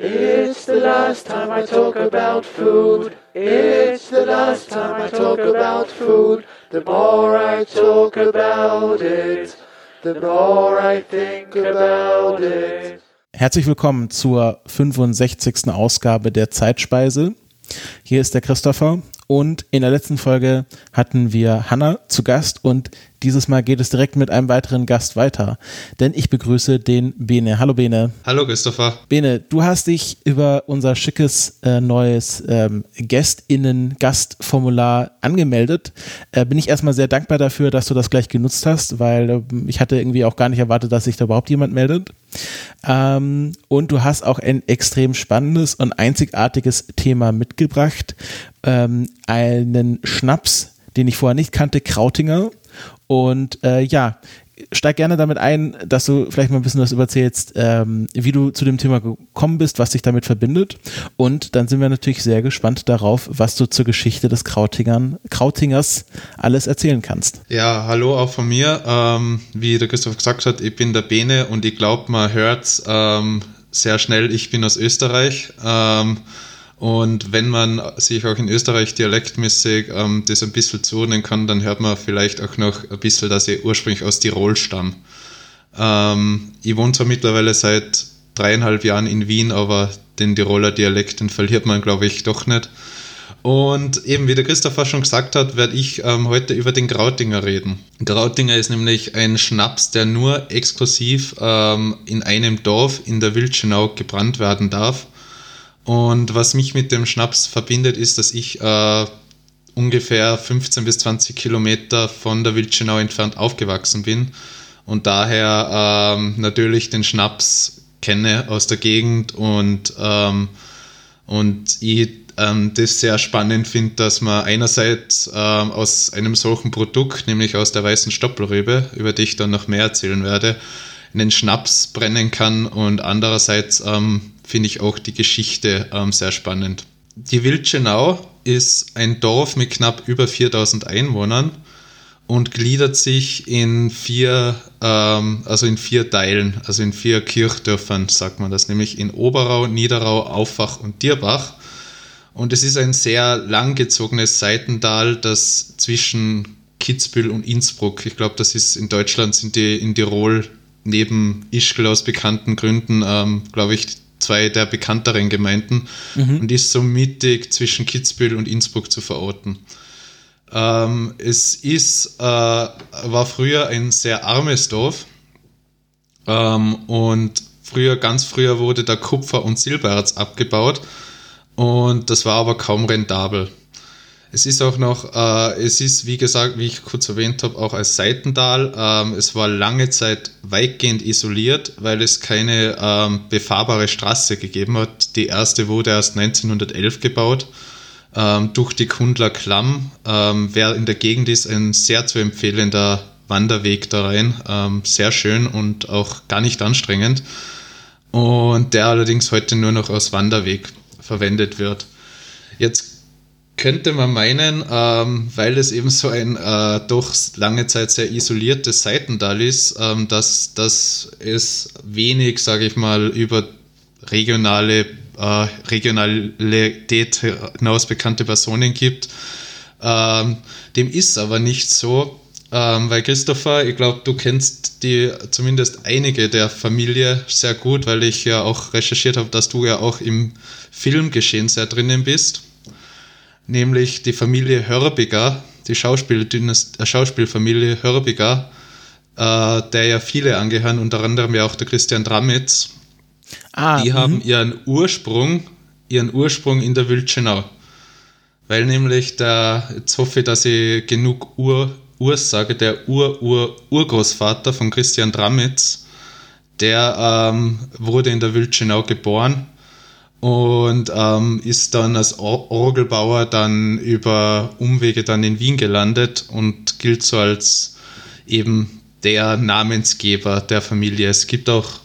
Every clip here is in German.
It's the last time I talk about food. It's the last time I talk about food. The more I talk about it, the more I think about it. Herzlich willkommen zur 65. Ausgabe der Zeitspeise. Hier ist der Christopher und in der letzten Folge hatten wir Hanna zu Gast und dieses Mal geht es direkt mit einem weiteren Gast weiter, denn ich begrüße den Bene. Hallo Bene. Hallo Christopher. Bene, du hast dich über unser schickes äh, neues ähm, Gästinnen-Gastformular angemeldet. Äh, bin ich erstmal sehr dankbar dafür, dass du das gleich genutzt hast, weil äh, ich hatte irgendwie auch gar nicht erwartet, dass sich da überhaupt jemand meldet. Ähm, und du hast auch ein extrem spannendes und einzigartiges Thema mitgebracht. Ähm, einen Schnaps, den ich vorher nicht kannte, Krautinger. Und äh, ja, steig gerne damit ein, dass du vielleicht mal ein bisschen was erzählst, ähm, wie du zu dem Thema gekommen bist, was dich damit verbindet. Und dann sind wir natürlich sehr gespannt darauf, was du zur Geschichte des Krautingern, Krautingers alles erzählen kannst. Ja, hallo auch von mir. Ähm, wie der Christoph gesagt hat, ich bin der Bene und ich glaube, man hört ähm, sehr schnell, ich bin aus Österreich. Ähm, und wenn man sich auch in Österreich dialektmäßig ähm, das ein bisschen zuordnen kann, dann hört man vielleicht auch noch ein bisschen, dass ich ursprünglich aus Tirol stamme. Ähm, ich wohne zwar mittlerweile seit dreieinhalb Jahren in Wien, aber den Tiroler Dialekt, den verliert man, glaube ich, doch nicht. Und eben, wie der Christopher schon gesagt hat, werde ich ähm, heute über den Grautinger reden. Grautinger ist nämlich ein Schnaps, der nur exklusiv ähm, in einem Dorf in der Wildschenau gebrannt werden darf. Und was mich mit dem Schnaps verbindet, ist, dass ich äh, ungefähr 15 bis 20 Kilometer von der Wildschenau entfernt aufgewachsen bin und daher ähm, natürlich den Schnaps kenne aus der Gegend und, ähm, und ich ähm, das sehr spannend finde, dass man einerseits ähm, aus einem solchen Produkt, nämlich aus der weißen Stoppelrübe, über die ich dann noch mehr erzählen werde, einen Schnaps brennen kann und andererseits ähm, finde ich auch die Geschichte ähm, sehr spannend. Die Wildschenau ist ein Dorf mit knapp über 4000 Einwohnern und gliedert sich in vier, ähm, also in vier Teilen, also in vier Kirchdörfern, sagt man das, nämlich in Oberau, Niederau, Auffach und Dierbach. Und es ist ein sehr langgezogenes Seitental, das zwischen Kitzbühel und Innsbruck, ich glaube, das ist in Deutschland, sind die in Tirol neben Ischgl aus bekannten Gründen, ähm, glaube ich, zwei der bekannteren Gemeinden mhm. und ist so mittig zwischen Kitzbühel und Innsbruck zu verorten. Ähm, es ist, äh, war früher ein sehr armes Dorf ähm, und früher, ganz früher wurde da Kupfer und Silbererz abgebaut und das war aber kaum rentabel. Es ist auch noch, äh, es ist wie gesagt, wie ich kurz erwähnt habe, auch als Seitental. Ähm, es war lange Zeit weitgehend isoliert, weil es keine ähm, befahrbare Straße gegeben hat. Die erste wurde erst 1911 gebaut ähm, durch die Kundler Klamm. Ähm, wer in der Gegend ist, ein sehr zu empfehlender Wanderweg da rein. Ähm, sehr schön und auch gar nicht anstrengend. Und der allerdings heute nur noch als Wanderweg verwendet wird. Jetzt könnte man meinen, ähm, weil es eben so ein äh, doch lange Zeit sehr isoliertes Seitental ist, ähm, dass, dass es wenig, sage ich mal, über regionale äh, Regionalität hinaus bekannte Personen gibt. Ähm, dem ist aber nicht so, ähm, weil Christopher, ich glaube, du kennst die zumindest einige der Familie sehr gut, weil ich ja auch recherchiert habe, dass du ja auch im Filmgeschehen sehr drinnen bist nämlich die Familie Hörbiger, die Schauspiel äh, Schauspielfamilie Hörbiger, äh, der ja viele angehören, unter anderem ja auch der Christian Dramitz. Ah, die haben mhm. ihren Ursprung, ihren Ursprung in der Wildschenau. Weil nämlich der, jetzt hoffe ich, dass ich genug Ur, Urs sage, der Ur-Ur-Urgroßvater von Christian Dramitz, der ähm, wurde in der Wildschenau geboren und ähm, ist dann als Or Orgelbauer dann über Umwege dann in Wien gelandet und gilt so als eben der Namensgeber der Familie. Es gibt auch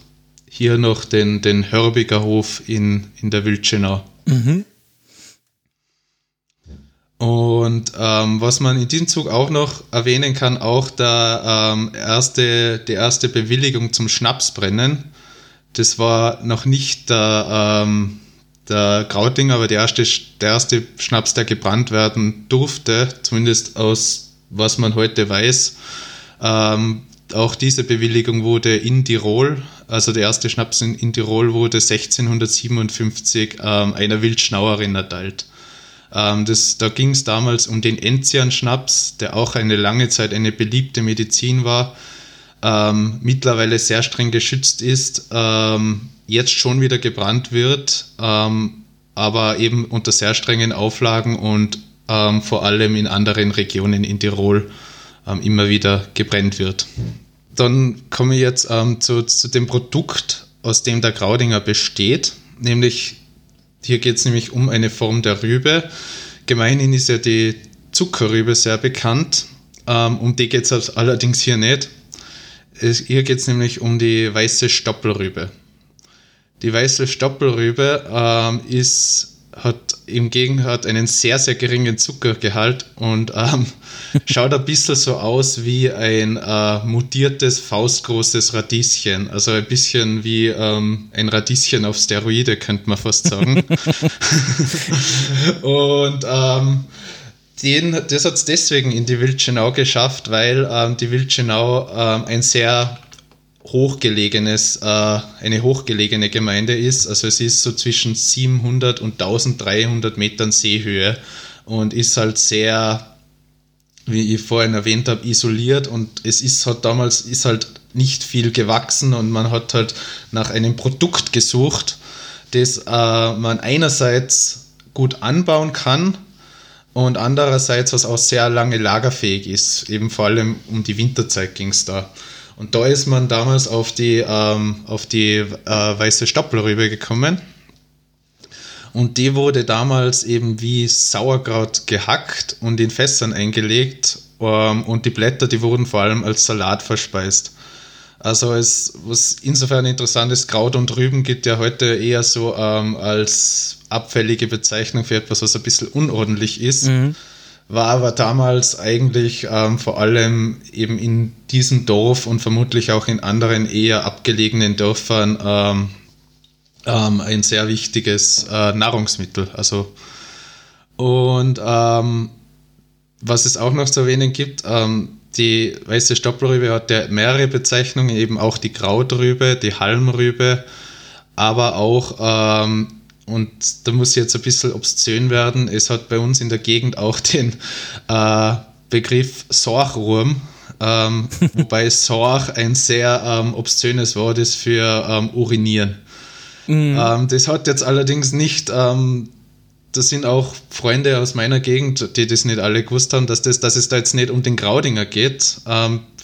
hier noch den, den Hörbiger Hof in, in der Wildschenau. Mhm. Und ähm, was man in diesem Zug auch noch erwähnen kann, auch der, ähm, erste, die erste Bewilligung zum Schnapsbrennen das war noch nicht der, ähm, der Krauting, aber der erste, der erste Schnaps, der gebrannt werden durfte, zumindest aus was man heute weiß. Ähm, auch diese Bewilligung wurde in Tirol, also der erste Schnaps in, in Tirol wurde 1657 ähm, einer Wildschnauerin erteilt. Ähm, das, da ging es damals um den Enzian-Schnaps, der auch eine lange Zeit eine beliebte Medizin war, ähm, mittlerweile sehr streng geschützt ist, ähm, jetzt schon wieder gebrannt wird, ähm, aber eben unter sehr strengen Auflagen und ähm, vor allem in anderen Regionen in Tirol ähm, immer wieder gebrennt wird. Dann komme ich jetzt zu, zu dem Produkt, aus dem der Graudinger besteht, nämlich hier geht es nämlich um eine Form der Rübe. Gemeinhin ist ja die Zuckerrübe sehr bekannt. Ähm, um die geht es allerdings hier nicht. Hier geht es nämlich um die weiße Stoppelrübe. Die weiße Stoppelrübe ähm, ist hat im Gegenteil einen sehr, sehr geringen Zuckergehalt und ähm, schaut ein bisschen so aus wie ein äh, mutiertes, faustgroßes Radieschen. Also ein bisschen wie ähm, ein Radieschen auf Steroide, könnte man fast sagen. und ähm, den, das hat es deswegen in die Wildschenau geschafft, weil ähm, die Wildschenau ähm, ein sehr hochgelegenes, äh, eine hochgelegene Gemeinde ist. Also es ist so zwischen 700 und 1300 Metern Seehöhe und ist halt sehr, wie ich vorhin erwähnt habe, isoliert und es ist halt damals ist halt nicht viel gewachsen und man hat halt nach einem Produkt gesucht, das äh, man einerseits gut anbauen kann und andererseits was auch sehr lange lagerfähig ist. Eben vor allem um die Winterzeit ging es da. Und da ist man damals auf die, ähm, auf die äh, weiße Stoppelrübe gekommen. Und die wurde damals eben wie Sauerkraut gehackt und in Fässern eingelegt. Ähm, und die Blätter, die wurden vor allem als Salat verspeist. Also es, was insofern interessant ist, Kraut und Rüben gibt ja heute eher so ähm, als abfällige Bezeichnung für etwas, was ein bisschen unordentlich ist. Mhm war aber damals eigentlich ähm, vor allem eben in diesem Dorf und vermutlich auch in anderen eher abgelegenen Dörfern ähm, ähm, ein sehr wichtiges äh, Nahrungsmittel. Also und ähm, was es auch noch zu erwähnen gibt, ähm, die weiße Stoppelrübe hat ja mehrere Bezeichnungen, eben auch die Krautrübe, die Halmrübe, aber auch ähm, und da muss ich jetzt ein bisschen obszön werden. Es hat bei uns in der Gegend auch den äh, Begriff Sorchwurm, ähm, wobei Sorch ein sehr ähm, obszönes Wort ist für ähm, urinieren. Mhm. Ähm, das hat jetzt allerdings nicht, ähm, das sind auch Freunde aus meiner Gegend, die das nicht alle gewusst haben, dass, das, dass es da jetzt nicht um den Graudinger geht,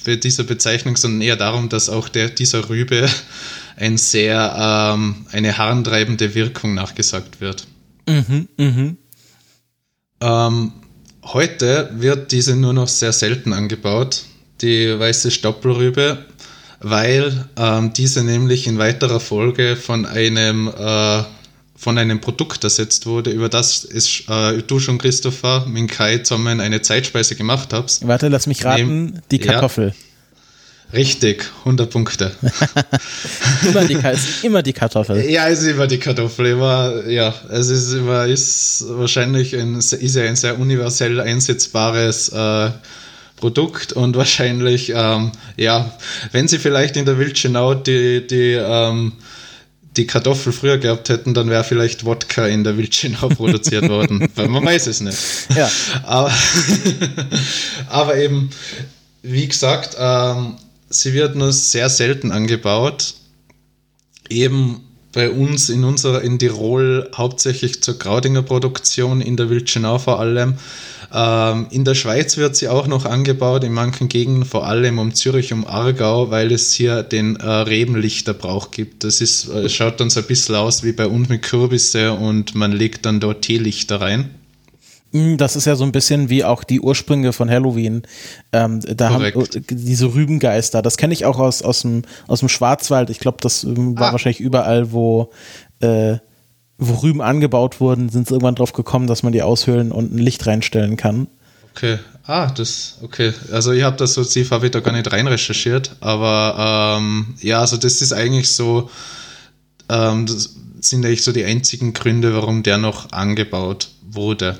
ähm, für diese Bezeichnung, sondern eher darum, dass auch der, dieser Rübe ein sehr, ähm, eine harntreibende Wirkung nachgesagt wird. Mhm, mh. ähm, heute wird diese nur noch sehr selten angebaut, die weiße Stoppelrübe, weil ähm, diese nämlich in weiterer Folge von einem äh, von einem Produkt ersetzt wurde, über das ist, äh, du schon, Christopher, mit Kai zusammen eine Zeitspeise gemacht habt. Warte, lass mich raten, die Kartoffel. Ja, Richtig, 100 Punkte. immer, die, immer die Kartoffel. Ja, es ist immer die Kartoffel. Immer, ja, es ist immer, ist wahrscheinlich ein, ist ja ein sehr universell einsetzbares äh, Produkt und wahrscheinlich, ähm, ja, wenn sie vielleicht in der Wildschenau die, die, ähm, die Kartoffel früher gehabt hätten, dann wäre vielleicht Wodka in der Wildschenau produziert worden. Weil man weiß es nicht. Ja. Aber, aber eben, wie gesagt, ähm, sie wird nur sehr selten angebaut. Eben bei uns in unserer in Tirol hauptsächlich zur Graudinger Produktion, in der Wildschenau vor allem. Ähm, in der Schweiz wird sie auch noch angebaut, in manchen Gegenden, vor allem um Zürich, um Aargau, weil es hier den äh, Rebenlichterbrauch gibt. Das ist, äh, schaut dann so ein bisschen aus wie bei uns mit Kürbisse und man legt dann dort Teelichter rein. Das ist ja so ein bisschen wie auch die Ursprünge von Halloween. Ähm, da Korrekt. haben diese Rübengeister. Das kenne ich auch aus, aus, dem, aus dem Schwarzwald. Ich glaube, das ähm, war ah. wahrscheinlich überall, wo, äh, wo Rüben angebaut wurden, sind sie irgendwann drauf gekommen, dass man die aushöhlen und ein Licht reinstellen kann. Okay. Ah, das, okay. Also ich habe das so tief habe ich da gar nicht rein recherchiert, aber ähm, ja, also das ist eigentlich so ähm, das sind eigentlich so die einzigen Gründe, warum der noch angebaut wurde.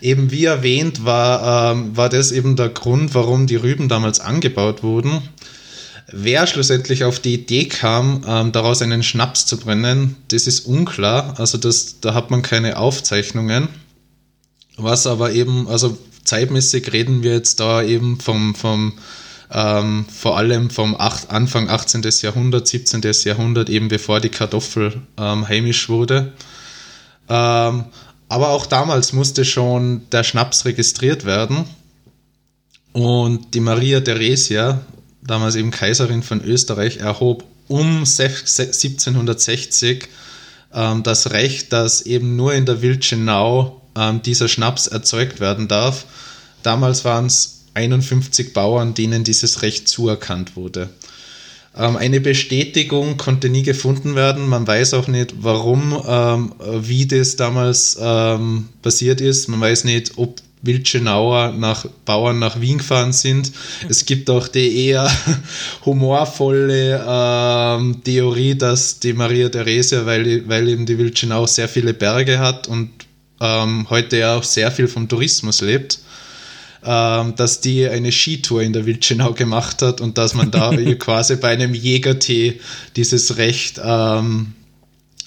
Eben wie erwähnt, war, ähm, war das eben der Grund, warum die Rüben damals angebaut wurden. Wer schlussendlich auf die Idee kam, ähm, daraus einen Schnaps zu brennen, das ist unklar. Also das, da hat man keine Aufzeichnungen. Was aber eben, also zeitmäßig reden wir jetzt da eben vom, vom ähm, vor allem vom acht, Anfang 18. Jahrhundert, 17. Jahrhundert, eben bevor die Kartoffel ähm, heimisch wurde. Ähm, aber auch damals musste schon der Schnaps registriert werden. Und die Maria Theresia, damals eben Kaiserin von Österreich, erhob um 1760 ähm, das Recht, dass eben nur in der Wildschenau ähm, dieser Schnaps erzeugt werden darf. Damals waren es 51 Bauern, denen dieses Recht zuerkannt wurde. Ähm, eine Bestätigung konnte nie gefunden werden. Man weiß auch nicht, warum, ähm, wie das damals ähm, passiert ist. Man weiß nicht, ob Wildschenauer nach Bauern nach Wien gefahren sind. Es gibt auch die eher humorvolle ähm, Theorie, dass die Maria Theresia, weil, weil eben die Wildschenau sehr viele Berge hat und ähm, heute ja auch sehr viel vom Tourismus lebt, dass die eine Skitour in der Wildschenau gemacht hat und dass man da quasi bei einem Jägertee dieses Recht ähm,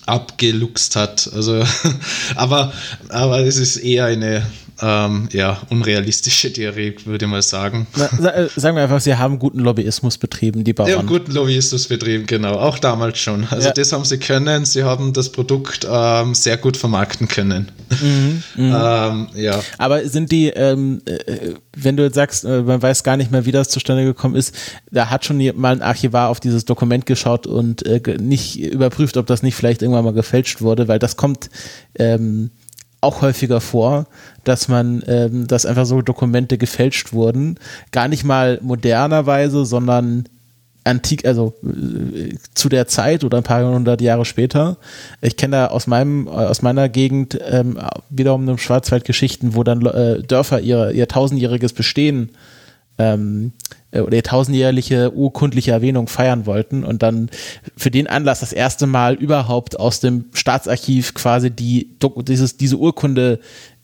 abgeluchst hat. Also, aber, aber es ist eher eine ähm, ja, unrealistische Theorie, würde ich mal sagen. Na, äh, sagen wir einfach, sie haben guten Lobbyismus betrieben, die Bauern. Ja, guten Lobbyismus betrieben, genau. Auch damals schon. Also ja. das haben sie können. Sie haben das Produkt ähm, sehr gut vermarkten können. Mhm, mh. ähm, ja. Aber sind die, ähm, äh, wenn du jetzt sagst, äh, man weiß gar nicht mehr, wie das zustande gekommen ist, da hat schon mal ein Archivar auf dieses Dokument geschaut und äh, nicht überprüft, ob das nicht vielleicht irgendwann mal gefälscht wurde, weil das kommt ähm, auch häufiger vor, dass man, ähm, dass einfach so Dokumente gefälscht wurden. Gar nicht mal modernerweise, sondern antik, also äh, zu der Zeit oder ein paar hundert Jahre später. Ich kenne da aus meinem, aus meiner Gegend ähm, wiederum eine Schwarzwaldgeschichten, wo dann äh, Dörfer ihr, ihr tausendjähriges Bestehen ähm, äh, oder ihr tausendjährliche urkundliche Erwähnung feiern wollten und dann für den Anlass das erste Mal überhaupt aus dem Staatsarchiv quasi die, dieses, diese Urkunde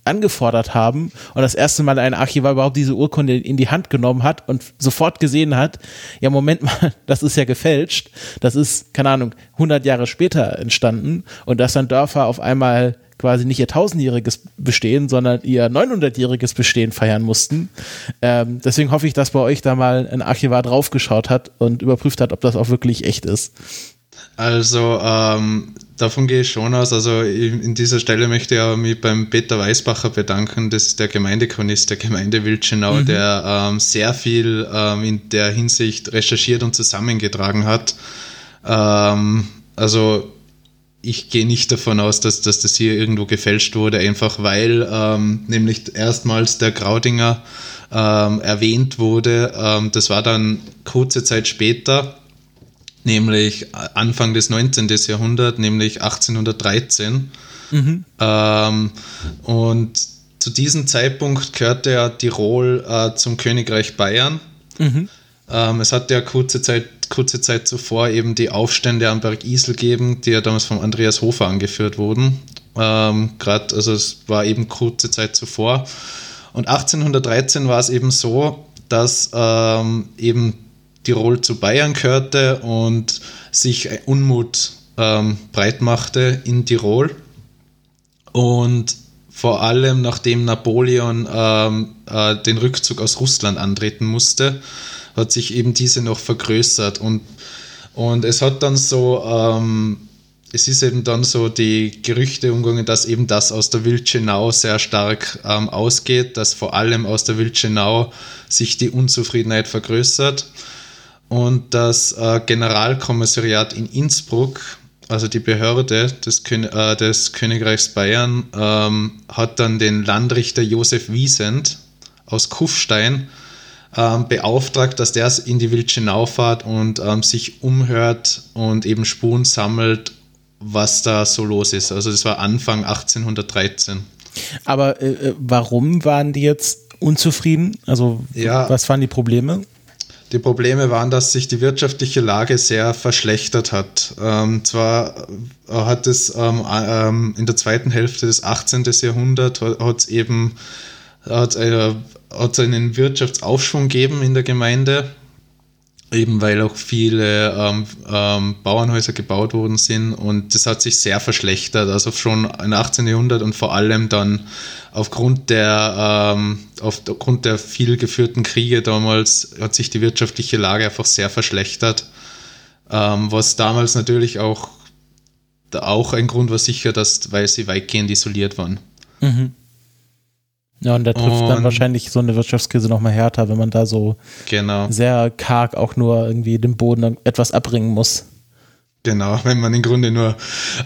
angefordert haben und das erste Mal ein Archivar überhaupt diese Urkunde in die Hand genommen hat und sofort gesehen hat, ja Moment mal, das ist ja gefälscht, das ist, keine Ahnung, 100 Jahre später entstanden und dass dann Dörfer auf einmal quasi nicht ihr tausendjähriges Bestehen, sondern ihr 900-jähriges Bestehen feiern mussten. Ähm, deswegen hoffe ich, dass bei euch da mal ein Archivar draufgeschaut hat und überprüft hat, ob das auch wirklich echt ist. Also ähm, davon gehe ich schon aus. Also in dieser Stelle möchte ich mich beim Peter Weisbacher bedanken. Das ist der Gemeindechronist der Gemeinde Wildschenau, mhm. der ähm, sehr viel ähm, in der Hinsicht recherchiert und zusammengetragen hat. Ähm, also ich gehe nicht davon aus, dass, dass das hier irgendwo gefälscht wurde, einfach weil ähm, nämlich erstmals der Graudinger ähm, erwähnt wurde. Das war dann kurze Zeit später, nämlich Anfang des 19. Jahrhunderts, nämlich 1813. Mhm. Ähm, und zu diesem Zeitpunkt gehörte ja Tirol äh, zum Königreich Bayern. Mhm. Ähm, es hat ja kurze Zeit, kurze Zeit zuvor eben die Aufstände am Berg Isel gegeben, die ja damals von Andreas Hofer angeführt wurden. Ähm, Gerade, also es war eben kurze Zeit zuvor. Und 1813 war es eben so, dass ähm, eben Tirol zu Bayern gehörte und sich Unmut ähm, breit machte in Tirol. Und vor allem nachdem Napoleon ähm, äh, den Rückzug aus Russland antreten musste, hat sich eben diese noch vergrößert und, und es hat dann so, ähm, es ist eben dann so die Gerüchte umgegangen, dass eben das aus der Wildschenau sehr stark ähm, ausgeht, dass vor allem aus der Wildschenau sich die Unzufriedenheit vergrößert und das äh, Generalkommissariat in Innsbruck, also die Behörde des, Kön äh, des Königreichs Bayern, ähm, hat dann den Landrichter Josef Wiesent aus Kufstein ähm, beauftragt, dass der in die Wildschenau fährt und ähm, sich umhört und eben Spuren sammelt, was da so los ist. Also das war Anfang 1813. Aber äh, äh, warum waren die jetzt unzufrieden? Also ja, was waren die Probleme? Die Probleme waren, dass sich die wirtschaftliche Lage sehr verschlechtert hat. Ähm, zwar hat es ähm, ähm, in der zweiten Hälfte des 18. Jahrhunderts hat es eben hat, äh, einen Wirtschaftsaufschwung gegeben in der Gemeinde eben weil auch viele ähm, ähm, Bauernhäuser gebaut worden sind und das hat sich sehr verschlechtert, also schon im 18. Jahrhundert und vor allem dann aufgrund der, ähm, aufgrund der viel geführten Kriege damals hat sich die wirtschaftliche Lage einfach sehr verschlechtert, ähm, was damals natürlich auch, auch ein Grund war sicher, dass, weil sie weitgehend isoliert waren. Mhm. Ja, und da trifft und dann wahrscheinlich so eine Wirtschaftskrise nochmal härter, wenn man da so genau. sehr karg auch nur irgendwie dem Boden etwas abbringen muss. Genau, wenn man im Grunde nur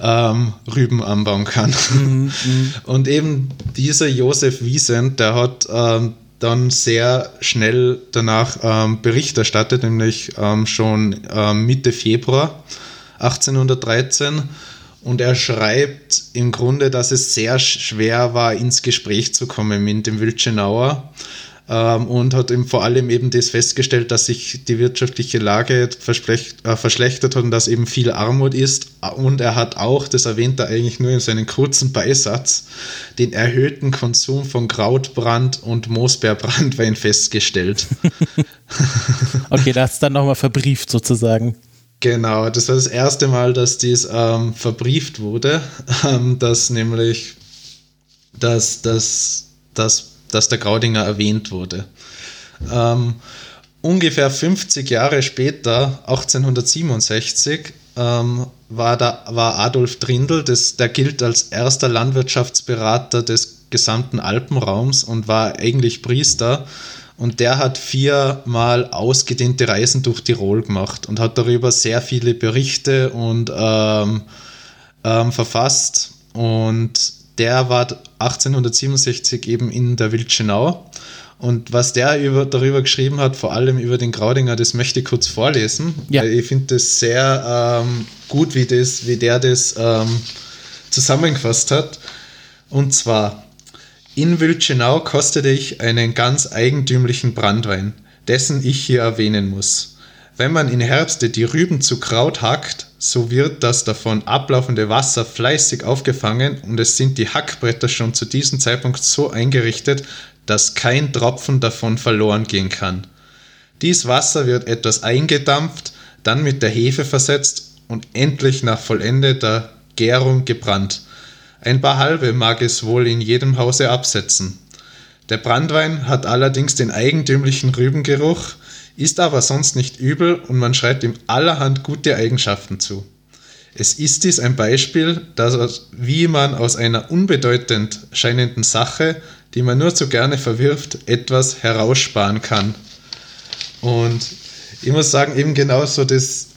ähm, Rüben anbauen kann. Mhm, mhm. und eben dieser Josef Wiesent, der hat ähm, dann sehr schnell danach ähm, Bericht erstattet, nämlich ähm, schon ähm, Mitte Februar 1813 und er schreibt im Grunde, dass es sehr schwer war, ins Gespräch zu kommen mit dem Wilchenauer. Ähm, und hat eben vor allem eben das festgestellt, dass sich die wirtschaftliche Lage äh, verschlechtert hat und dass eben viel Armut ist. Und er hat auch, das erwähnt er eigentlich nur in seinem kurzen Beisatz, den erhöhten Konsum von Krautbrand und Moosbeerbrandwein festgestellt. okay, das ist dann nochmal verbrieft sozusagen. Genau, das war das erste Mal, dass dies ähm, verbrieft wurde, ähm, dass nämlich dass, dass, dass, dass der Graudinger erwähnt wurde. Ähm, ungefähr 50 Jahre später, 1867, ähm, war, da, war Adolf Trindl, das, der gilt als erster Landwirtschaftsberater des gesamten Alpenraums und war eigentlich Priester und der hat viermal ausgedehnte Reisen durch Tirol gemacht und hat darüber sehr viele Berichte und ähm, ähm, verfasst. Und der war 1867 eben in der Wildschenau. Und was der über, darüber geschrieben hat, vor allem über den Graudinger, das möchte ich kurz vorlesen. Ja. Ich finde das sehr ähm, gut, wie, das, wie der das ähm, zusammengefasst hat. Und zwar, in Wildschenau kostete ich einen ganz eigentümlichen Brandwein, dessen ich hier erwähnen muss. Wenn man in Herbste die Rüben zu Kraut hackt, so wird das davon ablaufende Wasser fleißig aufgefangen und es sind die Hackbretter schon zu diesem Zeitpunkt so eingerichtet, dass kein Tropfen davon verloren gehen kann. Dies Wasser wird etwas eingedampft, dann mit der Hefe versetzt und endlich nach vollendeter Gärung gebrannt. Ein paar halbe mag es wohl in jedem Hause absetzen. Der Brandwein hat allerdings den eigentümlichen Rübengeruch, ist aber sonst nicht übel und man schreibt ihm allerhand gute Eigenschaften zu. Es ist dies ein Beispiel, dass, wie man aus einer unbedeutend scheinenden Sache, die man nur zu gerne verwirft, etwas heraussparen kann. Und ich muss sagen, eben genauso das,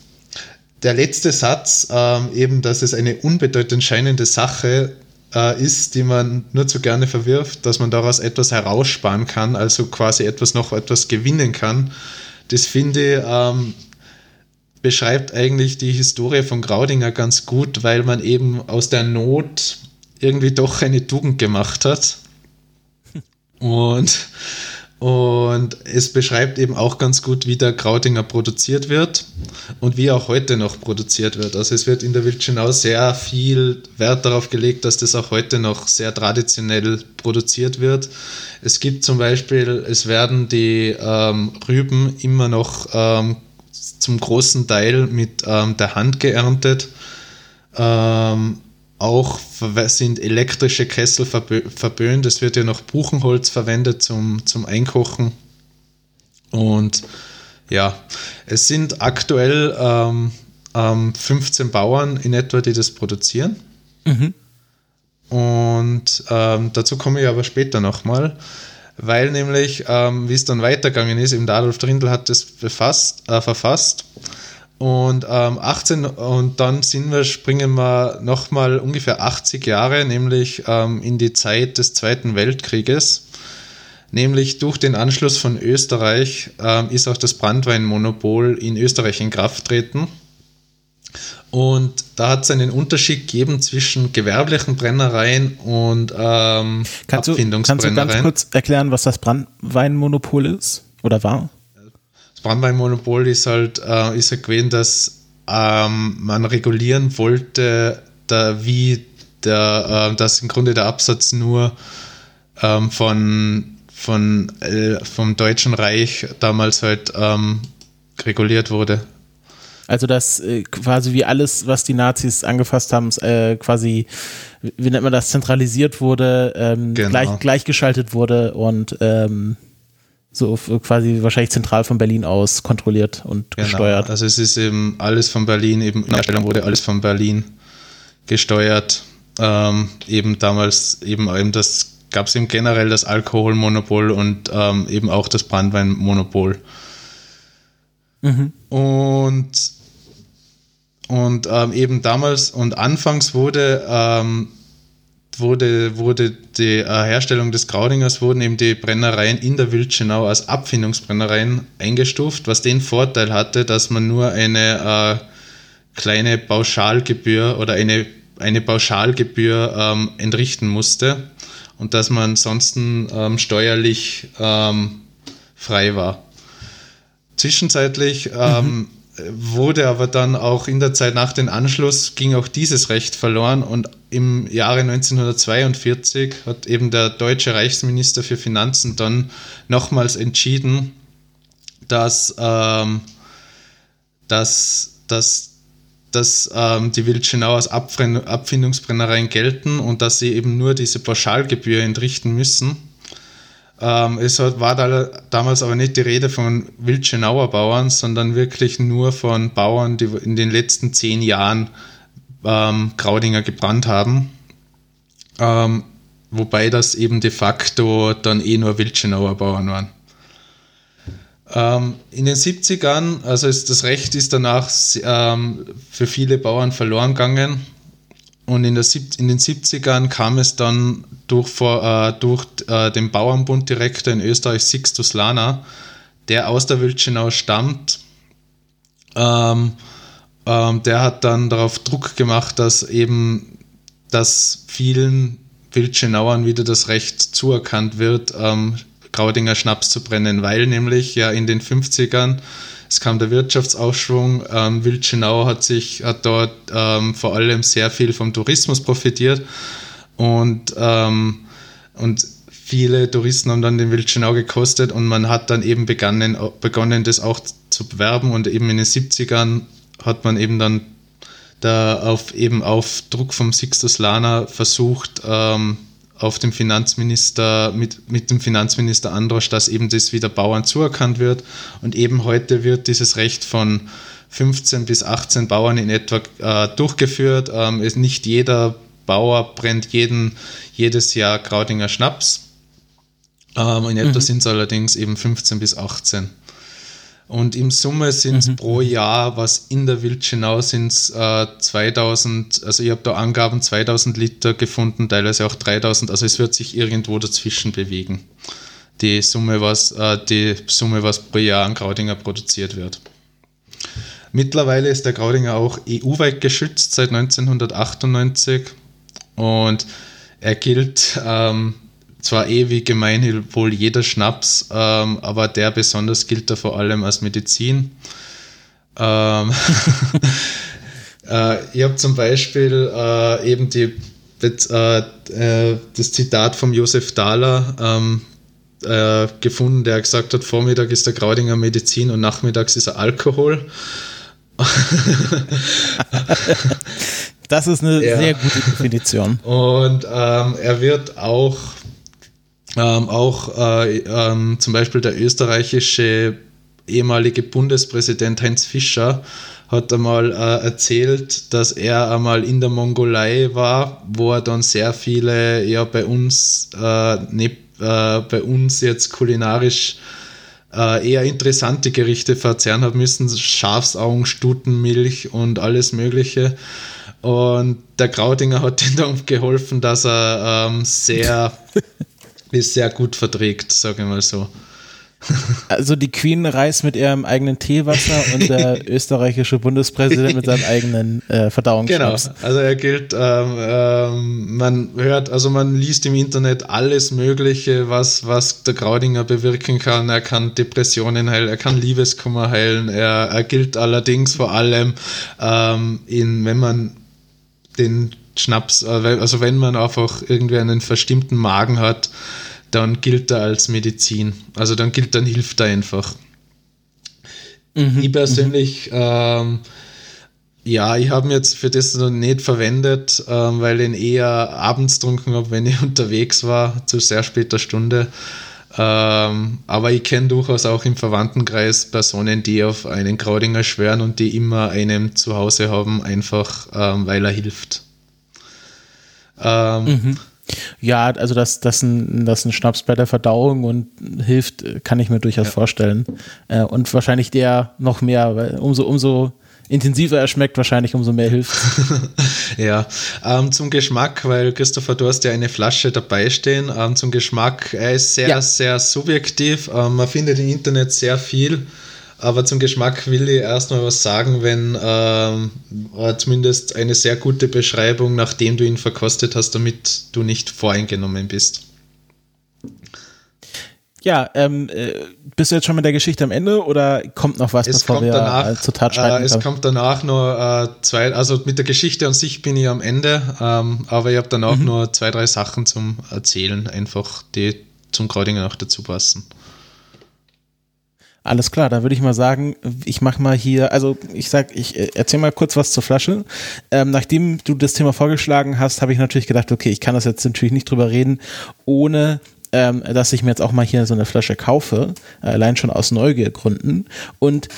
der letzte Satz, ähm, eben, dass es eine unbedeutend scheinende Sache äh, ist, die man nur zu gerne verwirft, dass man daraus etwas heraussparen kann, also quasi etwas noch etwas gewinnen kann. Das finde ich, ähm, beschreibt eigentlich die Historie von Graudinger ganz gut, weil man eben aus der Not irgendwie doch eine Tugend gemacht hat. Und und es beschreibt eben auch ganz gut, wie der Krautinger produziert wird und wie auch heute noch produziert wird. Also es wird in der Wildschenau sehr viel Wert darauf gelegt, dass das auch heute noch sehr traditionell produziert wird. Es gibt zum Beispiel, es werden die ähm, Rüben immer noch ähm, zum großen Teil mit ähm, der Hand geerntet. Ähm, auch sind elektrische Kessel verböhnt. Es wird ja noch Buchenholz verwendet zum, zum Einkochen. Und ja, es sind aktuell ähm, ähm, 15 Bauern in etwa, die das produzieren. Mhm. Und ähm, dazu komme ich aber später nochmal, weil nämlich, ähm, wie es dann weitergegangen ist, eben der Adolf Trindl hat das befasst, äh, verfasst und ähm, 18 und dann sind wir, springen wir nochmal ungefähr 80 Jahre, nämlich ähm, in die Zeit des Zweiten Weltkrieges. Nämlich durch den Anschluss von Österreich ähm, ist auch das Brandweinmonopol in Österreich in Kraft treten. Und da hat es einen Unterschied gegeben zwischen gewerblichen Brennereien und ähm, kannst du, kannst du ganz kurz erklären, was das Brandweinmonopol ist oder war? Brandweinmonopol ist halt, äh, ist halt gewesen, dass ähm, man regulieren wollte, da, wie der, äh, dass im Grunde der Absatz nur ähm, von, von, äh, vom Deutschen Reich damals halt ähm, reguliert wurde. Also dass äh, quasi wie alles, was die Nazis angefasst haben, äh, quasi, wie nennt man das, zentralisiert wurde, ähm, genau. gleich, gleichgeschaltet wurde und ähm, so quasi wahrscheinlich zentral von Berlin aus kontrolliert und genau. gesteuert. Also es ist eben alles von Berlin, eben in der Stellung wurde alles von Berlin gesteuert. Ähm, eben damals eben eben das gab es eben generell das Alkoholmonopol und ähm, eben auch das Brandweinmonopol. Mhm. Und, und ähm, eben damals und anfangs wurde, ähm, wurde, wurde die äh, Herstellung des Graudingers, wurden eben die Brennereien in der Wildschenau als Abfindungsbrennereien eingestuft, was den Vorteil hatte, dass man nur eine äh, kleine Pauschalgebühr oder eine, eine Pauschalgebühr ähm, entrichten musste und dass man ansonsten ähm, steuerlich ähm, frei war. Zwischenzeitlich ähm, mhm. Wurde aber dann auch in der Zeit nach dem Anschluss ging auch dieses Recht verloren und im Jahre 1942 hat eben der deutsche Reichsminister für Finanzen dann nochmals entschieden, dass, ähm, dass, dass dass ähm, die Wildschenau als Abfindungsbrennereien gelten und dass sie eben nur diese Pauschalgebühr entrichten müssen. Ähm, es war da, damals aber nicht die Rede von Wildschenauer Bauern, sondern wirklich nur von Bauern, die in den letzten zehn Jahren ähm, Graudinger gebrannt haben. Ähm, wobei das eben de facto dann eh nur Wildschenauer Bauern waren. Ähm, in den 70ern, also das Recht ist danach ähm, für viele Bauern verloren gegangen. Und in, der, in, den 70ern kam es dann durch, äh, durch äh, den Bauernbunddirektor in Österreich, Sixtus Lana, der aus der Wildschenau stammt. Ähm, ähm, der hat dann darauf Druck gemacht, dass eben, dass vielen Wildschenauern wieder das Recht zuerkannt wird, ähm, Graudinger Schnaps zu brennen, weil nämlich ja in den 50ern es kam der Wirtschaftsaufschwung, ähm, Wildschenau hat sich hat dort ähm, vor allem sehr viel vom Tourismus profitiert. Und, ähm, und viele Touristen haben dann den Wildschenau gekostet und man hat dann eben begonnen, begonnen das auch zu bewerben. Und eben in den 70ern hat man eben dann da auf eben auf Druck vom Sixtus Lana versucht, ähm, auf dem Finanzminister, mit, mit dem Finanzminister Androsch, dass eben das wieder Bauern zuerkannt wird. Und eben heute wird dieses Recht von 15 bis 18 Bauern in etwa äh, durchgeführt. Ähm, es, nicht jeder Bauer brennt jeden, jedes Jahr Graudinger Schnaps. Ähm, in etwa mhm. sind es allerdings eben 15 bis 18. Und im Summe sind es mhm. pro Jahr, was in der Wildschenau sind es äh, 2000, also ich habe da Angaben 2000 Liter gefunden, teilweise auch 3000, also es wird sich irgendwo dazwischen bewegen. Die Summe, was, äh, die Summe, was pro Jahr an Graudinger produziert wird. Mittlerweile ist der Graudinger auch EU-weit geschützt seit 1998 und er gilt ähm, zwar eh wie gemeinhin wohl jeder Schnaps, ähm, aber der besonders gilt da vor allem als Medizin. Ähm äh, ich habe zum Beispiel äh, eben die, äh, äh, das Zitat von Josef Dahler ähm, äh, gefunden, der gesagt hat, Vormittag ist der Graudinger Medizin und nachmittags ist er Alkohol. das ist eine ja. sehr gute Definition. Und ähm, er wird auch ähm, auch äh, ähm, zum Beispiel der österreichische ehemalige Bundespräsident Heinz Fischer hat einmal äh, erzählt, dass er einmal in der Mongolei war, wo er dann sehr viele, ja, bei uns, äh, ne, bei uns jetzt kulinarisch äh, eher interessante Gerichte verzehren hat müssen. Schafsaugen, Stutenmilch und alles Mögliche. Und der Graudinger hat ihm dann geholfen, dass er ähm, sehr ist sehr gut verträgt, sage ich mal so. Also die Queen reist mit ihrem eigenen Teewasser und der österreichische Bundespräsident mit seinem eigenen äh, Verdauungsschnaps. Genau, also er gilt ähm, ähm, man hört, also man liest im Internet alles Mögliche, was, was der Graudinger bewirken kann. Er kann Depressionen heilen, er kann Liebeskummer heilen, er, er gilt allerdings vor allem, ähm, in, wenn man den Schnaps, äh, also wenn man einfach irgendwie einen verstimmten Magen hat, dann gilt er als Medizin. Also dann gilt, dann hilft er einfach. Mhm. Ich persönlich, mhm. ähm, ja, ich habe ihn jetzt für das noch nicht verwendet, ähm, weil ich ihn eher abends trunken habe, wenn ich unterwegs war, zu sehr später Stunde. Ähm, aber ich kenne durchaus auch im Verwandtenkreis Personen, die auf einen Kraudinger schwören und die immer einen zu Hause haben, einfach ähm, weil er hilft. Ähm, mhm. Ja, also dass das ein, das ein Schnaps bei der Verdauung und hilft, kann ich mir durchaus ja. vorstellen. Äh, und wahrscheinlich der noch mehr, weil umso, umso intensiver er schmeckt, wahrscheinlich umso mehr hilft. ja, ähm, zum Geschmack, weil Christopher, du hast ja eine Flasche dabei stehen. Ähm, zum Geschmack, er ist sehr, ja. sehr subjektiv. Ähm, man findet im Internet sehr viel. Aber zum Geschmack will ich erstmal was sagen, wenn ähm, äh, zumindest eine sehr gute Beschreibung, nachdem du ihn verkostet hast, damit du nicht voreingenommen bist. Ja, ähm, äh, bist du jetzt schon mit der Geschichte am Ende oder kommt noch was, es bevor wir danach, äh, zur Tat schreiten? Äh, es kommt danach nur äh, zwei, also mit der Geschichte an sich bin ich amEnde, ähm, aber ich habe danach mhm. nur zwei, drei Sachen zum Erzählen, einfach die zum Kraudinger noch dazu passen. Alles klar, da würde ich mal sagen, ich mache mal hier, also ich sag, ich äh, erzähle mal kurz was zur Flasche. Ähm, nachdem du das Thema vorgeschlagen hast, habe ich natürlich gedacht, okay, ich kann das jetzt natürlich nicht drüber reden, ohne ähm, dass ich mir jetzt auch mal hier so eine Flasche kaufe, allein schon aus Neugiergründen. Und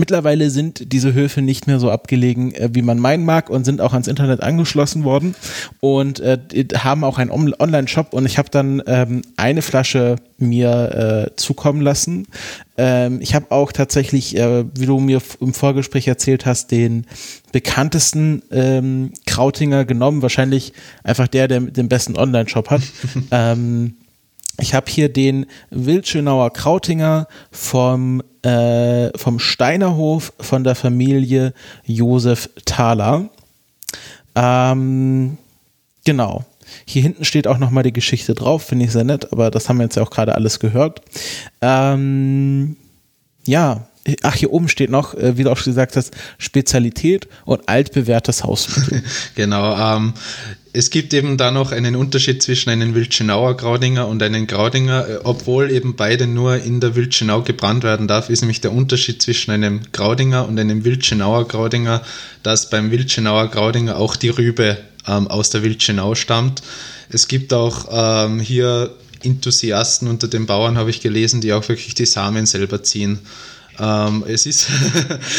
Mittlerweile sind diese Höfe nicht mehr so abgelegen, äh, wie man meinen mag und sind auch ans Internet angeschlossen worden und äh, haben auch einen Online-Shop und ich habe dann ähm, eine Flasche mir äh, zukommen lassen. Ähm, ich habe auch tatsächlich, äh, wie du mir im Vorgespräch erzählt hast, den bekanntesten ähm, Krautinger genommen, wahrscheinlich einfach der, der den besten Online-Shop hat. ähm, ich habe hier den Wildschönauer Krautinger vom, äh, vom Steinerhof von der Familie Josef Thaler. Ähm, genau. Hier hinten steht auch nochmal die Geschichte drauf, finde ich sehr nett, aber das haben wir jetzt ja auch gerade alles gehört. Ähm, ja, ach, hier oben steht noch, äh, wie du auch schon gesagt hast, Spezialität und altbewährtes Hausmittel. genau, ähm, es gibt eben da noch einen Unterschied zwischen einem Wildschenauer Graudinger und einem Graudinger, äh, obwohl eben beide nur in der Wildschenau gebrannt werden darf, ist nämlich der Unterschied zwischen einem Graudinger und einem Wildschenauer Graudinger, dass beim Wildschenauer Graudinger auch die Rübe ähm, aus der Wildschenau stammt. Es gibt auch ähm, hier Enthusiasten unter den Bauern, habe ich gelesen, die auch wirklich die Samen selber ziehen. Ähm, es, ist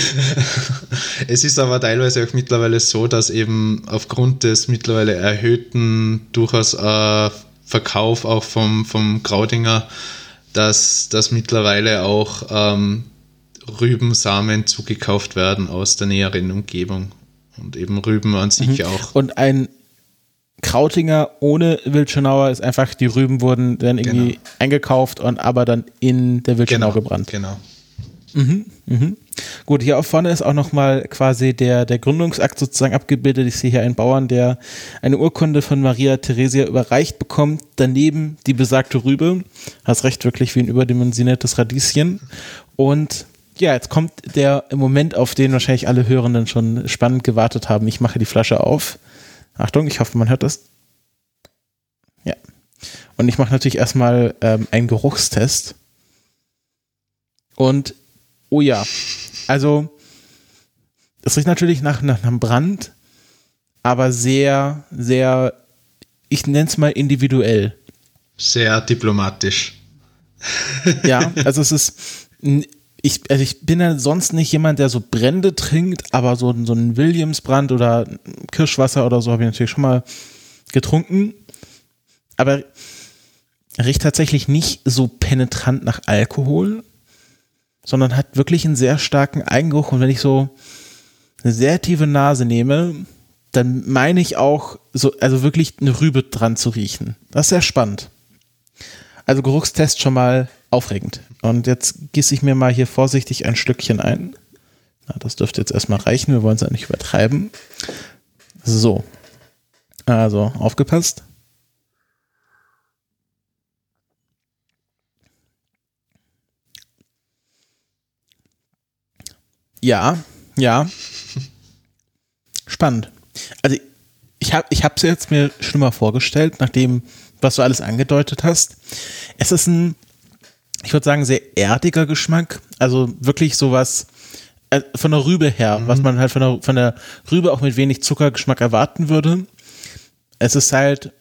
es ist aber teilweise auch mittlerweile so, dass eben aufgrund des mittlerweile erhöhten durchaus äh, Verkauf auch vom, vom Graudinger, dass, dass mittlerweile auch ähm, Rübensamen zugekauft werden aus der näheren Umgebung. Und eben Rüben an sich mhm. auch. Und ein Krautinger ohne Wildschenauer ist einfach, die Rüben wurden dann irgendwie genau. eingekauft und aber dann in der Wildschenau genau, gebrannt. Genau. Mhm, mhm. Gut, hier vorne ist auch nochmal quasi der, der Gründungsakt sozusagen abgebildet. Ich sehe hier einen Bauern, der eine Urkunde von Maria Theresia überreicht bekommt. Daneben die besagte Rübe. Hast recht, wirklich wie ein überdimensioniertes Radieschen. Und ja, jetzt kommt der Moment, auf den wahrscheinlich alle Hörenden schon spannend gewartet haben. Ich mache die Flasche auf. Achtung, ich hoffe, man hört das. Ja. Und ich mache natürlich erstmal ähm, einen Geruchstest. Und Oh ja. Also, es riecht natürlich nach, nach einem Brand, aber sehr, sehr, ich nenne es mal individuell. Sehr diplomatisch. Ja, also es ist, ich, also ich bin ja sonst nicht jemand, der so Brände trinkt, aber so, so ein Williamsbrand oder Kirschwasser oder so habe ich natürlich schon mal getrunken. Aber riecht tatsächlich nicht so penetrant nach Alkohol, sondern hat wirklich einen sehr starken Eigengeruch. Und wenn ich so eine sehr tiefe Nase nehme, dann meine ich auch, so, also wirklich eine Rübe dran zu riechen. Das ist sehr spannend. Also Geruchstest schon mal aufregend. Und jetzt gieße ich mir mal hier vorsichtig ein Stückchen ein. Na, das dürfte jetzt erstmal reichen, wir wollen es ja nicht übertreiben. So. Also aufgepasst. Ja, ja. Spannend. Also ich habe ich es jetzt mir schlimmer vorgestellt, nachdem was du alles angedeutet hast. Es ist ein, ich würde sagen, sehr erdiger Geschmack. Also wirklich sowas äh, von der Rübe her, mhm. was man halt von der, von der Rübe auch mit wenig Zuckergeschmack erwarten würde. Es ist halt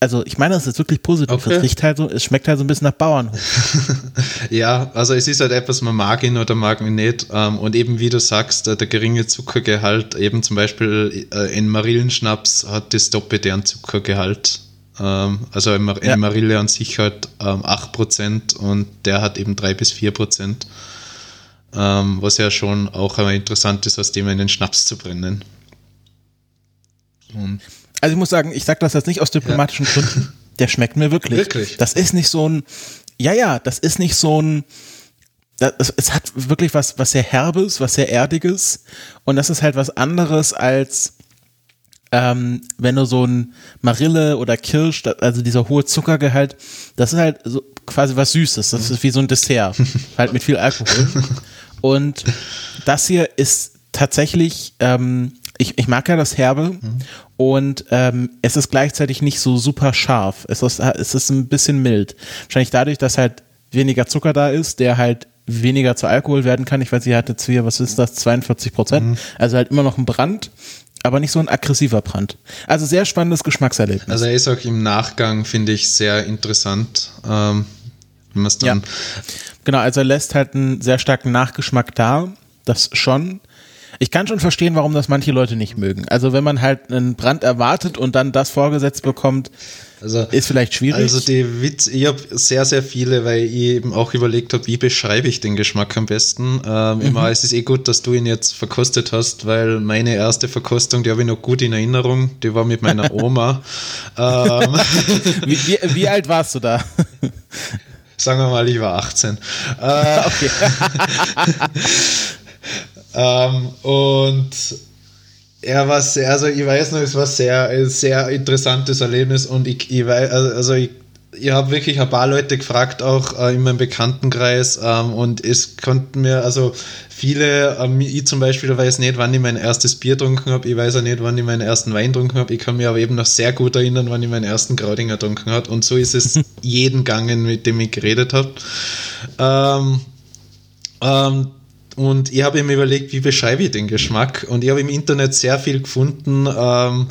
also ich meine, das ist wirklich positiv. Okay. Es riecht halt so, es schmeckt halt so ein bisschen nach Bauernhof. ja, also es ist halt etwas, man mag ihn oder mag ihn nicht. Ähm, und eben wie du sagst, der geringe Zuckergehalt, eben zum Beispiel äh, in Marillenschnaps hat das Doppelte an Zuckergehalt. Ähm, also in ja. Marille an sich hat 8% ähm, und der hat eben 3 bis 4%. Was ja schon auch interessant ist, aus dem in den Schnaps zu brennen. Und also ich muss sagen, ich sage das jetzt nicht aus diplomatischen ja. Gründen. Der schmeckt mir wirklich. Wirklich? Das ist nicht so ein, ja, ja, das ist nicht so ein, das, es hat wirklich was, was sehr Herbes, was sehr Erdiges. Und das ist halt was anderes als, ähm, wenn du so ein Marille oder Kirsch, also dieser hohe Zuckergehalt, das ist halt so quasi was Süßes. Das ist wie so ein Dessert, halt mit viel Alkohol. Und das hier ist tatsächlich, ähm, ich, ich mag ja das Herbe mhm. und ähm, es ist gleichzeitig nicht so super scharf. Es ist, es ist ein bisschen mild. Wahrscheinlich dadurch, dass halt weniger Zucker da ist, der halt weniger zu Alkohol werden kann. Ich weiß, sie hatte jetzt hier, was ist das, 42 Prozent. Mhm. Also halt immer noch ein Brand, aber nicht so ein aggressiver Brand. Also sehr spannendes Geschmackserlebnis. Also er ist auch im Nachgang, finde ich, sehr interessant. Ähm, dann ja. Genau, also er lässt halt einen sehr starken Nachgeschmack da. Das schon. Ich kann schon verstehen, warum das manche Leute nicht mögen. Also wenn man halt einen Brand erwartet und dann das vorgesetzt bekommt, also, ist vielleicht schwierig. Also die Witz, ich habe sehr, sehr viele, weil ich eben auch überlegt habe, wie beschreibe ich den Geschmack am besten. Ähm, mhm. Immer, es ist eh gut, dass du ihn jetzt verkostet hast, weil meine erste Verkostung, die habe ich noch gut in Erinnerung, die war mit meiner Oma. ähm, wie, wie, wie alt warst du da? Sagen wir mal, ich war 18. Äh, okay. Ähm, und er war sehr, also ich weiß noch, es war sehr, ein sehr interessantes Erlebnis und ich, ich weiß, also ich, ich habe wirklich ein paar Leute gefragt, auch äh, in meinem Bekanntenkreis, ähm, und es konnten mir, also viele, ähm, ich zum Beispiel weiß nicht, wann ich mein erstes Bier getrunken habe, ich weiß auch nicht, wann ich meinen ersten Wein getrunken habe, ich kann mich aber eben noch sehr gut erinnern, wann ich meinen ersten Graudinger getrunken habe, und so ist es jeden gegangen, mit dem ich geredet habe. Ähm, ähm, und ich habe mir überlegt, wie beschreibe ich den Geschmack. Und ich habe im Internet sehr viel gefunden. Ähm,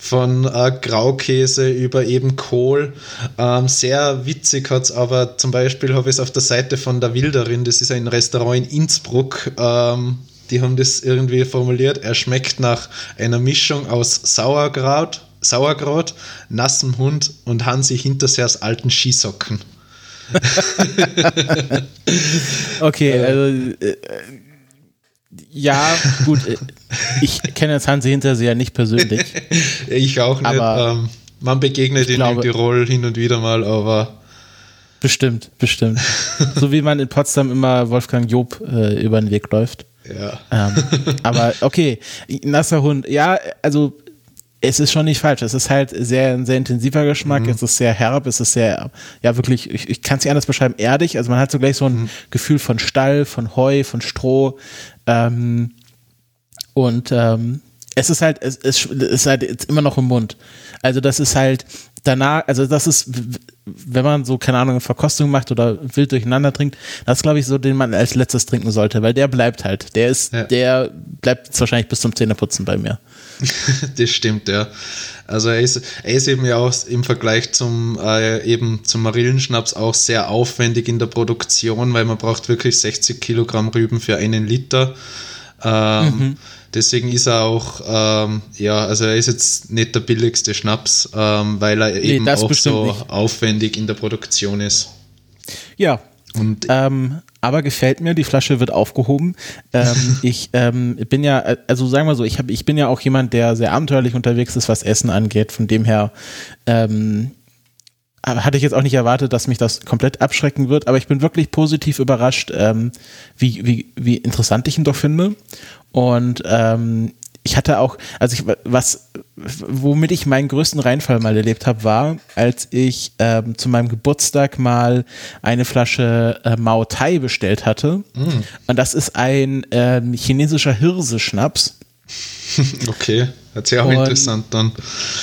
von äh, Graukäse über eben Kohl. Ähm, sehr witzig hat es aber zum Beispiel habe ich es auf der Seite von der Wilderin, das ist ein Restaurant in Innsbruck, ähm, die haben das irgendwie formuliert. Er schmeckt nach einer Mischung aus Sauerkraut, Sauerkraut, nassem Hund und Hansi Hintersehrs alten Skisocken. okay, also äh, ja, gut. Äh, ich kenne jetzt Hansi Hinterseher nicht persönlich. ich auch nicht. Aber ähm, man begegnet ihn glaube, in Tirol hin und wieder mal, aber. Bestimmt, bestimmt. so wie man in Potsdam immer Wolfgang Job äh, über den Weg läuft. Ja. Ähm, aber okay, nasser Hund. Ja, also es ist schon nicht falsch. Es ist halt sehr, ein sehr intensiver Geschmack. Mhm. Es ist sehr herb. Es ist sehr, ja, wirklich, ich, ich kann es nicht anders beschreiben, erdig. Also man hat so gleich so ein mhm. Gefühl von Stall, von Heu, von Stroh. Ähm, und ähm, es ist halt, es, es ist halt jetzt immer noch im Mund. Also das ist halt danach, also das ist, wenn man so, keine Ahnung, eine Verkostung macht oder wild durcheinander trinkt, das ist, glaube ich, so, den man als letztes trinken sollte, weil der bleibt halt. Der ist, ja. der bleibt jetzt wahrscheinlich bis zum Zähneputzen bei mir. das stimmt, ja. Also er ist, er ist eben ja auch im Vergleich zum äh, eben zum Marillenschnaps auch sehr aufwendig in der Produktion, weil man braucht wirklich 60 Kilogramm Rüben für einen Liter. Ähm, mhm. Deswegen ist er auch, ähm, ja, also er ist jetzt nicht der billigste Schnaps, ähm, weil er eben nee, auch so nicht. aufwendig in der Produktion ist. Ja. Und ähm, aber gefällt mir, die Flasche wird aufgehoben. Ähm, ich ähm, bin ja, also sagen wir so, ich, hab, ich bin ja auch jemand, der sehr abenteuerlich unterwegs ist, was Essen angeht. Von dem her hatte ich jetzt auch nicht erwartet, dass mich das komplett abschrecken wird, aber ich bin wirklich positiv überrascht, ähm, wie, wie, wie interessant ich ihn doch finde. Und ähm, ich hatte auch, also ich, was, womit ich meinen größten Reinfall mal erlebt habe, war, als ich ähm, zu meinem Geburtstag mal eine Flasche äh, Mao Tai bestellt hatte. Mm. Und das ist ein ähm, chinesischer Hirse-Schnaps. Okay, hört sich auch und, interessant dann.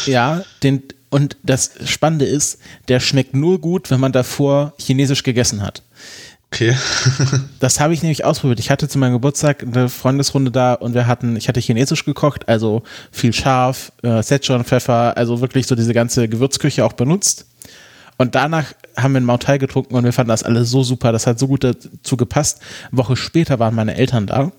Ja, den, und das Spannende ist, der schmeckt nur gut, wenn man davor chinesisch gegessen hat. Okay. das habe ich nämlich ausprobiert. Ich hatte zu meinem Geburtstag eine Freundesrunde da und wir hatten, ich hatte chinesisch gekocht, also viel Schaf, äh, Szechuan Pfeffer, also wirklich so diese ganze Gewürzküche auch benutzt. Und danach haben wir einen Mautai getrunken und wir fanden das alles so super. Das hat so gut dazu gepasst. Eine Woche später waren meine Eltern da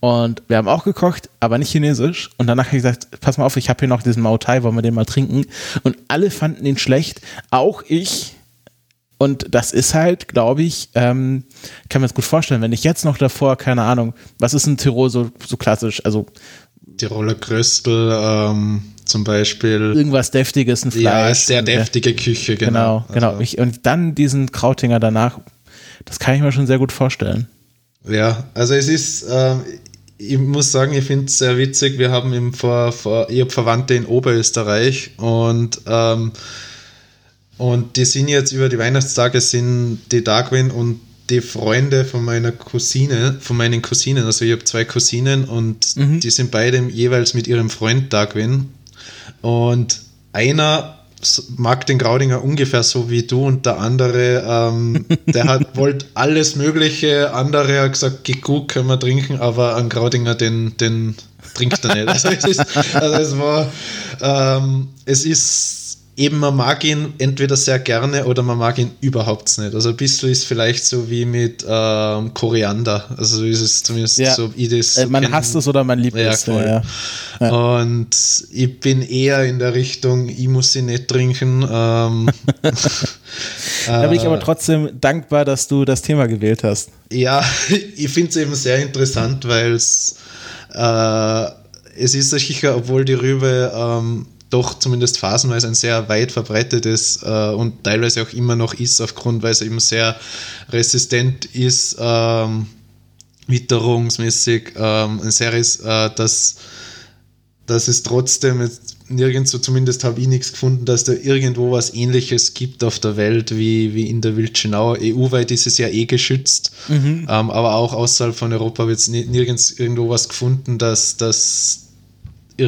und wir haben auch gekocht, aber nicht chinesisch. Und danach habe ich gesagt, pass mal auf, ich habe hier noch diesen Mautai, wollen wir den mal trinken? Und alle fanden ihn schlecht, auch ich. Und das ist halt, glaube ich, ähm, kann man es gut vorstellen, wenn ich jetzt noch davor, keine Ahnung, was ist in Tirol so, so klassisch? Also Tiroler Kröstel ähm, zum Beispiel. Irgendwas Deftiges, ein Fleisch. Ja, sehr deftige Küche, genau. Genau, genau. Also. Ich, und dann diesen Krautinger danach, das kann ich mir schon sehr gut vorstellen. Ja, also es ist, ähm, ich muss sagen, ich finde es sehr witzig. Wir haben im vor, vor, ich habe Verwandte in Oberösterreich und ähm, und die sind jetzt über die Weihnachtstage sind die Darwin und die Freunde von meiner Cousine, von meinen Cousinen, also ich habe zwei Cousinen und mhm. die sind beide jeweils mit ihrem Freund Darwin. Und einer mag den Graudinger ungefähr so wie du und der andere, ähm, der hat wollte alles Mögliche, andere hat gesagt, geh gut, können wir trinken, aber ein Graudinger, den, den trinkt er nicht. Also es, ist, also es war, ähm, es ist eben man mag ihn entweder sehr gerne oder man mag ihn überhaupt nicht. Also ein bisschen ist vielleicht so wie mit ähm, Koriander. Also ist es zumindest ja. so, ich das äh, Man hasst es oder man liebt ja, es. Ja, ja. Und ich bin eher in der Richtung, ich muss sie nicht trinken. Ähm, da bin ich aber trotzdem dankbar, dass du das Thema gewählt hast. Ja, ich finde es eben sehr interessant, weil es äh, es ist sicher, obwohl die Rübe ähm, doch zumindest phasenweise ein sehr weit verbreitetes äh, und teilweise auch immer noch ist, aufgrund, weil es eben sehr resistent ist, ähm, witterungsmäßig, ähm, ein sehr ist, äh, dass, dass es trotzdem jetzt nirgendwo, zumindest habe ich nichts gefunden, dass da irgendwo was ähnliches gibt auf der Welt wie, wie in der Wildschenau. EU-weit ist es ja eh geschützt, mhm. ähm, aber auch außerhalb von Europa wird es nirgends irgendwo was gefunden, dass, dass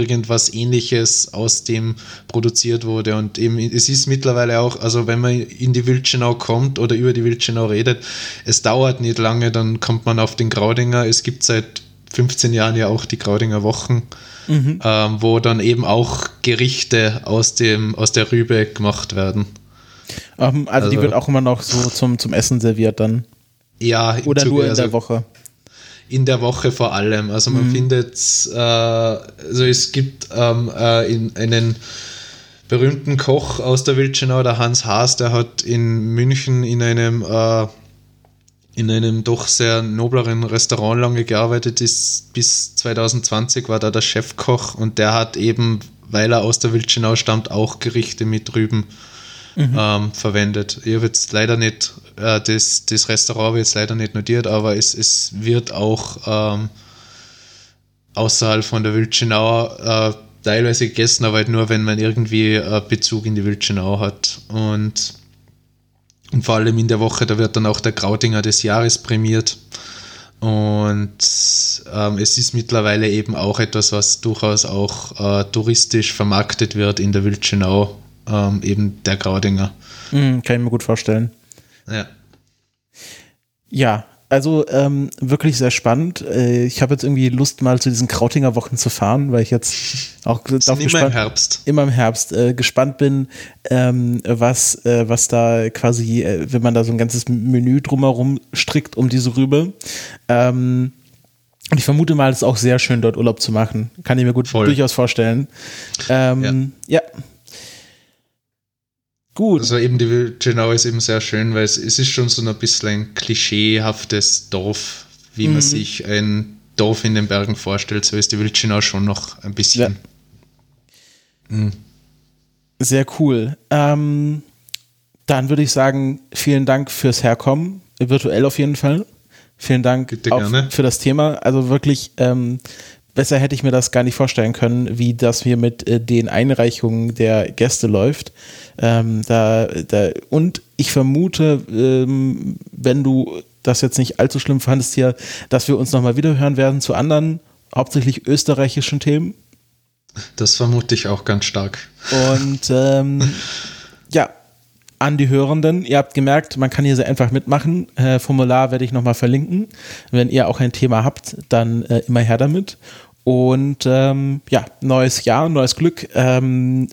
irgendwas ähnliches aus dem produziert wurde. Und eben, es ist mittlerweile auch, also wenn man in die Wildschenau kommt oder über die Wildschenau redet, es dauert nicht lange, dann kommt man auf den Graudinger. Es gibt seit 15 Jahren ja auch die Graudinger Wochen, mhm. ähm, wo dann eben auch Gerichte aus, dem, aus der Rübe gemacht werden. Um, ähm, also, also, die wird auch immer noch so zum, zum Essen serviert dann. Ja, oder nur in also, der Woche in der Woche vor allem. Also man mhm. findet, äh, also es gibt ähm, äh, in einen berühmten Koch aus der Wildschenau, der Hans Haas, der hat in München in einem äh, in einem doch sehr nobleren Restaurant lange gearbeitet ist. Bis 2020 war da der Chefkoch und der hat eben, weil er aus der Wildschenau stammt, auch Gerichte mit Rüben mhm. ähm, verwendet. Ich habe jetzt leider nicht, äh, das, das Restaurant wird jetzt leider nicht notiert, aber es, es wird auch ähm, außerhalb von der Wildschenau äh, teilweise gegessen, aber halt nur, wenn man irgendwie äh, Bezug in die Wildschenau hat. Und, und vor allem in der Woche, da wird dann auch der Krautinger des Jahres prämiert. Und ähm, es ist mittlerweile eben auch etwas, was durchaus auch äh, touristisch vermarktet wird in der Wildschenau ähm, eben der Graudinger. Mhm, kann ich mir gut vorstellen. Ja. Ja, also ähm, wirklich sehr spannend. Äh, ich habe jetzt irgendwie Lust, mal zu diesen Krautinger Wochen zu fahren, weil ich jetzt auch immer gespannt, im Herbst. Immer im Herbst äh, gespannt bin, ähm, was, äh, was da quasi, äh, wenn man da so ein ganzes Menü drumherum strickt um diese Rübe. Ähm, und ich vermute mal, es ist auch sehr schön, dort Urlaub zu machen. Kann ich mir gut Voll. durchaus vorstellen. Ähm, ja. ja. Gut. Also eben die Genau ist eben sehr schön, weil es, es ist schon so ein bisschen ein klischeehaftes Dorf, wie mhm. man sich ein Dorf in den Bergen vorstellt. So ist die Wildschenau schon noch ein bisschen. Ja. Mhm. Sehr cool. Ähm, dann würde ich sagen, vielen Dank fürs Herkommen, virtuell auf jeden Fall. Vielen Dank für das Thema. Also wirklich ähm, besser hätte ich mir das gar nicht vorstellen können, wie das hier mit äh, den Einreichungen der Gäste läuft. Ähm, da, da, und ich vermute, ähm, wenn du das jetzt nicht allzu schlimm fandest hier, dass wir uns nochmal wiederhören werden zu anderen, hauptsächlich österreichischen Themen. Das vermute ich auch ganz stark. Und ähm, ja, an die Hörenden. Ihr habt gemerkt, man kann hier sehr einfach mitmachen. Äh, Formular werde ich nochmal verlinken. Wenn ihr auch ein Thema habt, dann äh, immer her damit. Und ähm, ja, neues Jahr, neues Glück. Ähm,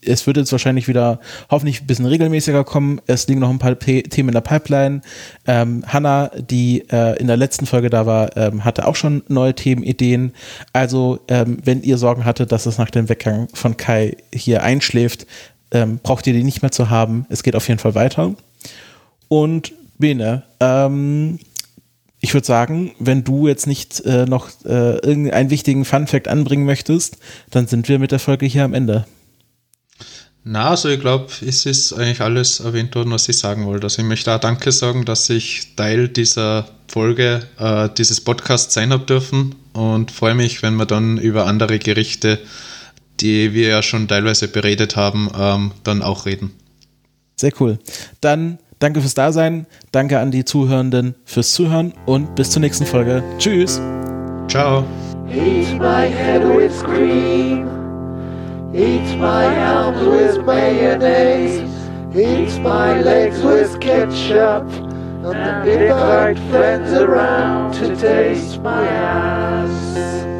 es wird jetzt wahrscheinlich wieder hoffentlich ein bisschen regelmäßiger kommen. Es liegen noch ein paar P Themen in der Pipeline. Ähm, Hanna, die äh, in der letzten Folge da war, ähm, hatte auch schon neue Themenideen. Also, ähm, wenn ihr Sorgen hattet, dass es nach dem Weggang von Kai hier einschläft, ähm, braucht ihr die nicht mehr zu haben. Es geht auf jeden Fall weiter. Und Bene, ähm, ich würde sagen, wenn du jetzt nicht äh, noch äh, irgendeinen wichtigen Fun-Fact anbringen möchtest, dann sind wir mit der Folge hier am Ende. Na, also ich glaube, es ist eigentlich alles erwähnt worden, was ich sagen wollte. Also ich möchte auch Danke sagen, dass ich Teil dieser Folge, äh, dieses Podcasts sein habe dürfen und freue mich, wenn wir dann über andere Gerichte, die wir ja schon teilweise beredet haben, ähm, dann auch reden. Sehr cool. Dann Danke fürs Dasein, danke an die Zuhörenden fürs Zuhören und bis zur nächsten Folge. Tschüss. Ciao. Eat my head with cream. Eat my arms with mayonnaise. Eat my legs with ketchup. And invite friends around to taste my ass.